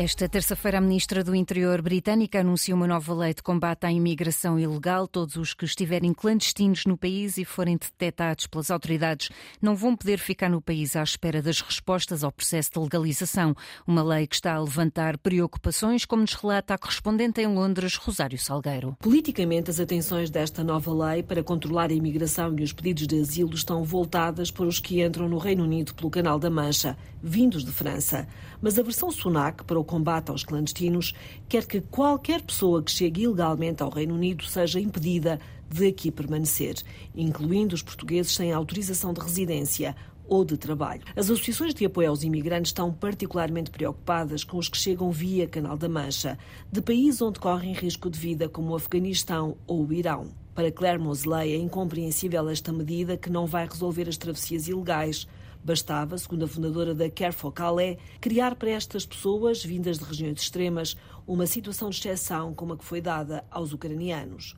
Esta terça-feira, a ministra do Interior britânica anunciou uma nova lei de combate à imigração ilegal. Todos os que estiverem clandestinos no país e forem detectados pelas autoridades não vão poder ficar no país à espera das respostas ao processo de legalização. Uma lei que está a levantar preocupações, como nos relata a correspondente em Londres, Rosário Salgueiro. Politicamente, as atenções desta nova lei para controlar a imigração e os pedidos de asilo estão voltadas para os que entram no Reino Unido pelo Canal da Mancha, vindos de França. Mas a versão Sunak para o combate aos clandestinos quer que qualquer pessoa que chegue ilegalmente ao Reino Unido seja impedida de aqui permanecer, incluindo os portugueses sem autorização de residência ou de trabalho. As associações de apoio aos imigrantes estão particularmente preocupadas com os que chegam via Canal da Mancha, de países onde correm risco de vida, como o Afeganistão ou o Irão. Para Claire Mosley, é incompreensível esta medida que não vai resolver as travessias ilegais, Bastava, segundo a fundadora da Care for Calais, criar para estas pessoas, vindas de regiões extremas, uma situação de exceção como a que foi dada aos ucranianos.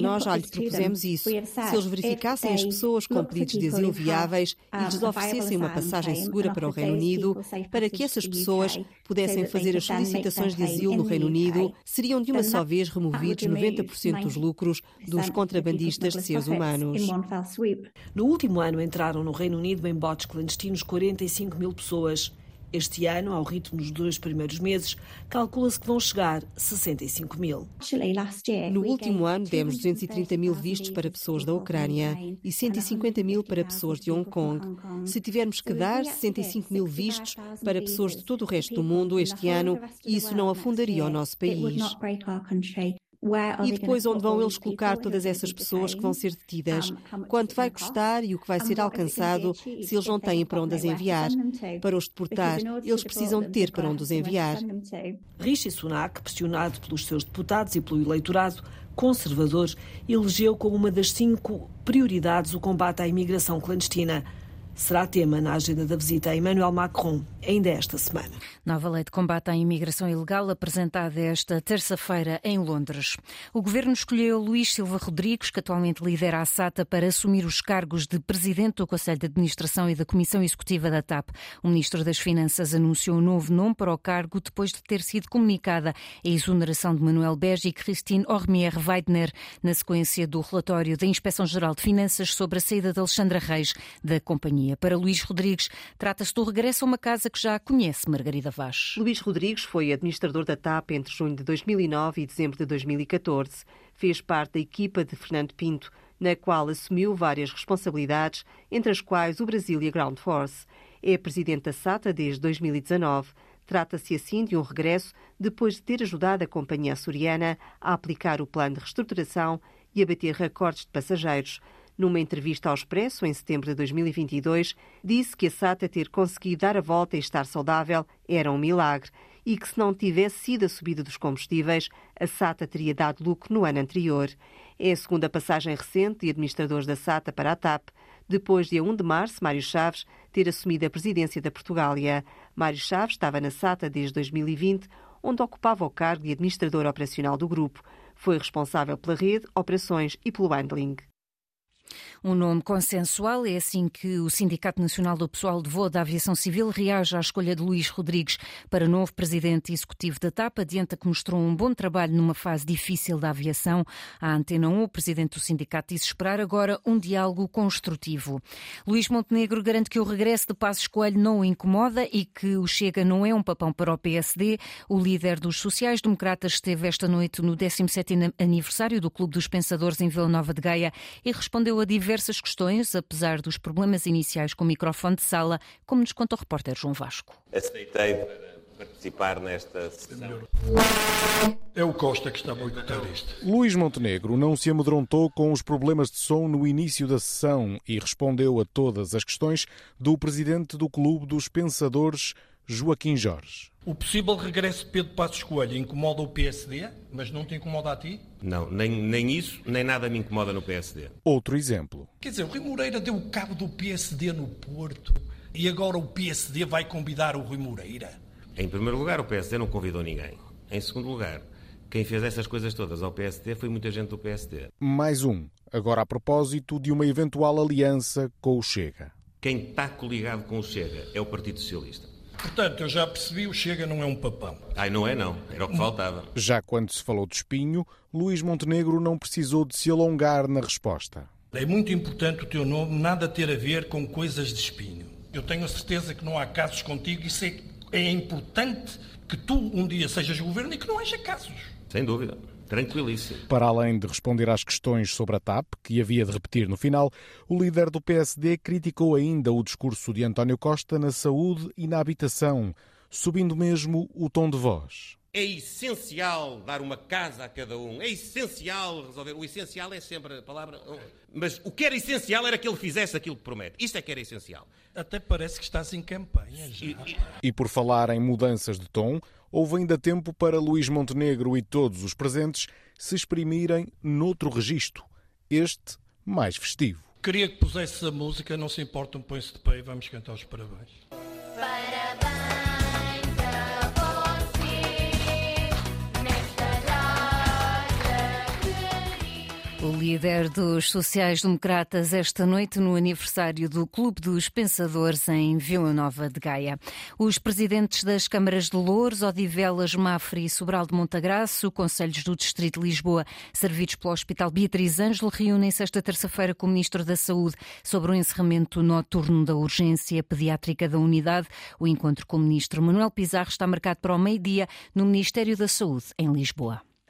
Nós já lhes propusemos isso. Se eles verificassem as pessoas com pedidos de asilo viáveis e lhes oferecessem uma passagem segura para o Reino Unido, para que essas pessoas pudessem fazer as solicitações de asilo no Reino Unido, seriam de uma só vez removidos 90% dos lucros dos contrabandistas de seres humanos. No último ano entraram no Reino Unido em botes clandestinos 45 mil pessoas. Este ano, ao ritmo dos dois primeiros meses, calcula-se que vão chegar 65 mil. No último ano, demos 230 mil vistos para pessoas da Ucrânia e 150 mil para pessoas de Hong Kong. Se tivermos que dar 65 mil vistos para pessoas de todo o resto do mundo este ano, isso não afundaria o nosso país. E depois, onde vão eles colocar todas essas pessoas que vão ser detidas? Quanto vai custar e o que vai ser alcançado se eles não têm para onde as enviar? Para os deportar, eles precisam ter para onde os enviar. Rishi Sunak, pressionado pelos seus deputados e pelo eleitorado conservador, elegeu como uma das cinco prioridades o combate à imigração clandestina será tema na agenda da visita a Emmanuel Macron ainda esta semana. Nova lei de combate à imigração ilegal apresentada esta terça-feira em Londres. O governo escolheu Luís Silva Rodrigues, que atualmente lidera a SATA, para assumir os cargos de presidente do Conselho de Administração e da Comissão Executiva da TAP. O ministro das Finanças anunciou um novo nome para o cargo depois de ter sido comunicada a exoneração de Manuel Bege e Christine Ormier Weidner, na sequência do relatório da Inspeção-Geral de Finanças sobre a saída de Alexandra Reis da companhia. Para Luís Rodrigues, trata-se do regresso a uma casa que já conhece Margarida Vaz. Luís Rodrigues foi administrador da TAP entre junho de 2009 e dezembro de 2014. Fez parte da equipa de Fernando Pinto, na qual assumiu várias responsabilidades, entre as quais o Brasília Ground Force. É presidente da SATA desde 2019. Trata-se assim de um regresso depois de ter ajudado a companhia açoriana a aplicar o plano de reestruturação e a bater recordes de passageiros. Numa entrevista ao Expresso, em setembro de 2022, disse que a SATA ter conseguido dar a volta e estar saudável era um milagre e que, se não tivesse sido a subida dos combustíveis, a SATA teria dado lucro no ano anterior. É a segunda passagem recente de administradores da SATA para a TAP, depois de, a 1 de março, Mário Chaves ter assumido a presidência da Portugália. Mário Chaves estava na SATA desde 2020, onde ocupava o cargo de administrador operacional do grupo. Foi responsável pela rede, operações e pelo handling. Um nome consensual é assim que o Sindicato Nacional do Pessoal de Voo da Aviação Civil reage à escolha de Luís Rodrigues para novo presidente executivo da TAP. Adianta que mostrou um bom trabalho numa fase difícil da aviação. A Antena 1, o presidente do sindicato, disse esperar agora um diálogo construtivo. Luís Montenegro garante que o regresso de Passos Coelho não o incomoda e que o Chega não é um papão para o PSD. O líder dos sociais-democratas esteve esta noite no 17º aniversário do Clube dos Pensadores em Vila Nova de Gaia e respondeu respondeu a diversas questões, apesar dos problemas iniciais com o microfone de sala, como nos conta o repórter João Vasco. Aceitei para participar nesta sessão. É o Costa que está a boicotar isto. Luís Montenegro não se amedrontou com os problemas de som no início da sessão e respondeu a todas as questões do presidente do Clube dos Pensadores, Joaquim Jorge. O possível regresso de Pedro Passos Coelho incomoda o PSD, mas não te incomoda a ti? Não, nem, nem isso, nem nada me incomoda no PSD. Outro exemplo. Quer dizer, o Rui Moreira deu o cabo do PSD no Porto e agora o PSD vai convidar o Rui Moreira? Em primeiro lugar, o PSD não convidou ninguém. Em segundo lugar, quem fez essas coisas todas ao PSD foi muita gente do PSD. Mais um, agora a propósito de uma eventual aliança com o Chega. Quem está coligado com o Chega é o Partido Socialista. Portanto, eu já percebi, o Chega não é um papão. Ai, não é não, era o que faltava. Já quando se falou de espinho, Luís Montenegro não precisou de se alongar na resposta. É muito importante o teu nome, nada ter a ver com coisas de espinho. Eu tenho a certeza que não há casos contigo, isso é, é importante que tu um dia sejas governo e que não haja casos. Sem dúvida. Tranquilíssimo. Para além de responder às questões sobre a TAP, que havia de repetir no final, o líder do PSD criticou ainda o discurso de António Costa na saúde e na habitação, subindo mesmo o tom de voz. É essencial dar uma casa a cada um. É essencial resolver. O essencial é sempre a palavra. Mas o que era essencial era que ele fizesse aquilo que promete. Isto é que era essencial. Até parece que estás em campanha já. E, e... e por falar em mudanças de tom, houve ainda tempo para Luís Montenegro e todos os presentes se exprimirem noutro registro, este mais festivo. Queria que pusesse a música, não se importa, um põe-se de pé e vamos cantar os parabéns. Parabéns! Líder dos sociais-democratas esta noite no aniversário do Clube dos Pensadores em Vila Nova de Gaia. Os presidentes das câmaras de Louros, Odivelas, Mafra e Sobral de Montagraço, conselhos do Distrito de Lisboa, servidos pelo Hospital Beatriz Ângelo, reúnem-se esta terça-feira com o Ministro da Saúde sobre o encerramento noturno da urgência pediátrica da unidade. O encontro com o Ministro Manuel Pizarro está marcado para o meio-dia no Ministério da Saúde, em Lisboa.